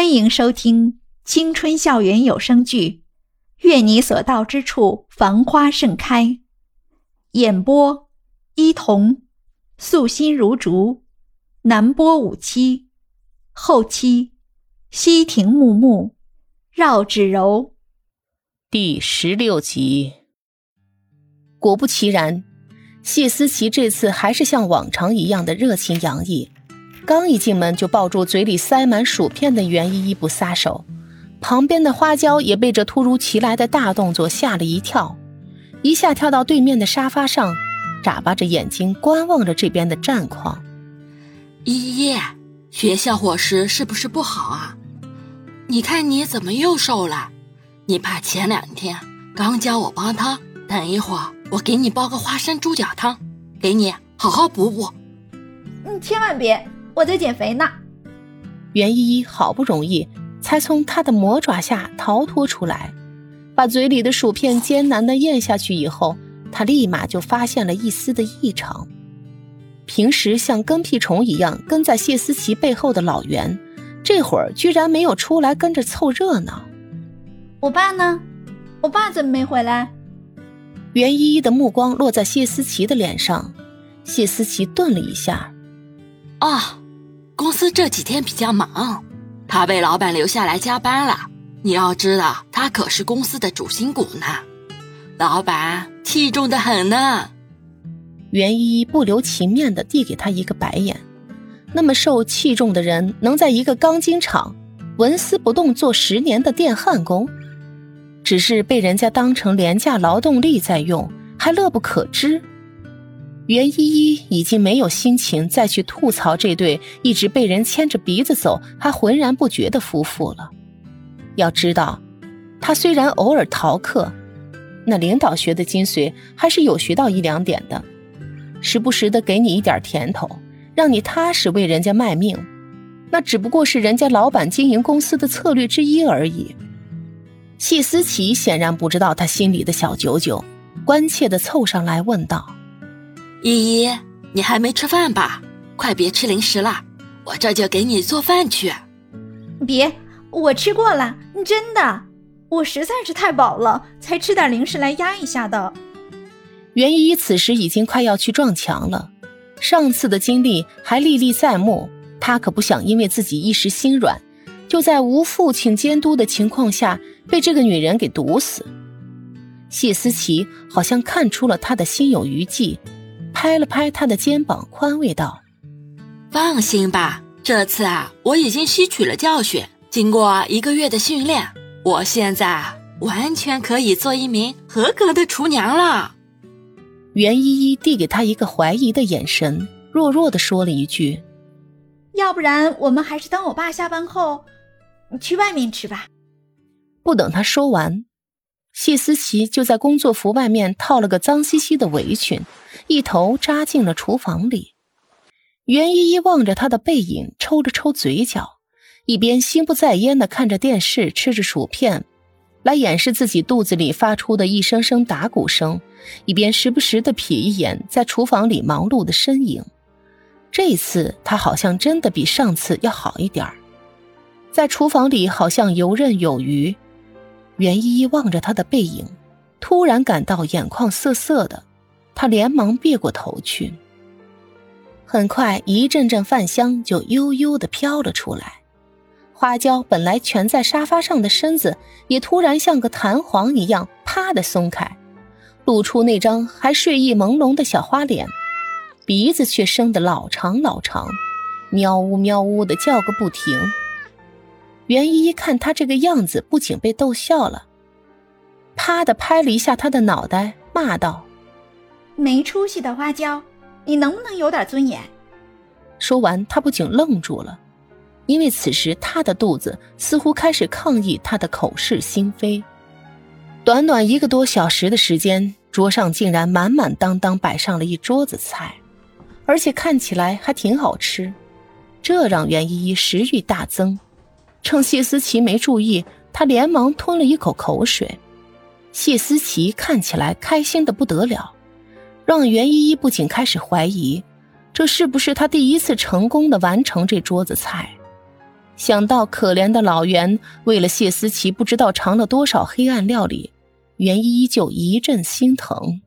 欢迎收听青春校园有声剧《愿你所到之处繁花盛开》，演播：伊童，素心如竹，南波五七，后期：西亭木木，绕指柔。第十六集。果不其然，谢思琪这次还是像往常一样的热情洋溢。刚一进门就抱住嘴里塞满薯片的袁依依不撒手，旁边的花椒也被这突如其来的大动作吓了一跳，一下跳到对面的沙发上，眨巴着眼睛观望着这边的战况。依依，学校伙食是不是不好啊？你看你怎么又瘦了？你爸前两天刚教我煲汤，等一会儿我给你煲个花生猪脚汤，给你好好补补。你，千万别。我在减肥呢。袁依依好不容易才从他的魔爪下逃脱出来，把嘴里的薯片艰难的咽下去以后，她立马就发现了一丝的异常。平时像跟屁虫一样跟在谢思琪背后的老袁，这会儿居然没有出来跟着凑热闹。我爸呢？我爸怎么没回来？袁依依的目光落在谢思琪的脸上，谢思琪顿了一下，啊。公司这几天比较忙，他被老板留下来加班了。你要知道，他可是公司的主心骨呢，老板器重的很呢。袁依依不留情面的递给他一个白眼。那么受器重的人，能在一个钢筋厂纹丝不动做十年的电焊工，只是被人家当成廉价劳动力在用，还乐不可支。袁依依已经没有心情再去吐槽这对一直被人牵着鼻子走还浑然不觉的夫妇了。要知道，他虽然偶尔逃课，那领导学的精髓还是有学到一两点的，时不时的给你一点甜头，让你踏实为人家卖命，那只不过是人家老板经营公司的策略之一而已。谢思琪显然不知道他心里的小九九，关切的凑上来问道。依依，你还没吃饭吧？快别吃零食了，我这就给你做饭去。别，我吃过了，真的，我实在是太饱了，才吃点零食来压一下的。袁依依此时已经快要去撞墙了，上次的经历还历历在目，她可不想因为自己一时心软，就在无父亲监督的情况下被这个女人给毒死。谢思琪好像看出了他的心有余悸。拍了拍他的肩膀，宽慰道：“放心吧，这次啊，我已经吸取了教训。经过一个月的训练，我现在完全可以做一名合格的厨娘了。”袁依依递给他一个怀疑的眼神，弱弱的说了一句：“要不然我们还是等我爸下班后，去外面吃吧。”不等他说完，谢思琪就在工作服外面套了个脏兮兮的围裙。一头扎进了厨房里，袁依依望着他的背影，抽了抽嘴角，一边心不在焉的看着电视，吃着薯片，来掩饰自己肚子里发出的一声声打鼓声，一边时不时的瞥一眼在厨房里忙碌的身影。这次他好像真的比上次要好一点在厨房里好像游刃有余。袁依依望着他的背影，突然感到眼眶涩涩的。他连忙别过头去。很快，一阵阵饭香就悠悠的飘了出来。花椒本来蜷在沙发上的身子，也突然像个弹簧一样，啪的松开，露出那张还睡意朦胧的小花脸，鼻子却生得老长老长，喵呜喵呜的叫个不停。袁依依看他这个样子，不仅被逗笑了，啪的拍了一下他的脑袋，骂道。没出息的花椒，你能不能有点尊严？说完，他不仅愣住了，因为此时他的肚子似乎开始抗议他的口是心非。短短一个多小时的时间，桌上竟然满满当当摆上了一桌子菜，而且看起来还挺好吃，这让袁依依食欲大增。趁谢思琪没注意，他连忙吞了一口口水。谢思琪看起来开心的不得了。让袁依依不仅开始怀疑，这是不是他第一次成功的完成这桌子菜？想到可怜的老袁为了谢思琪不知道尝了多少黑暗料理，袁依依就一阵心疼。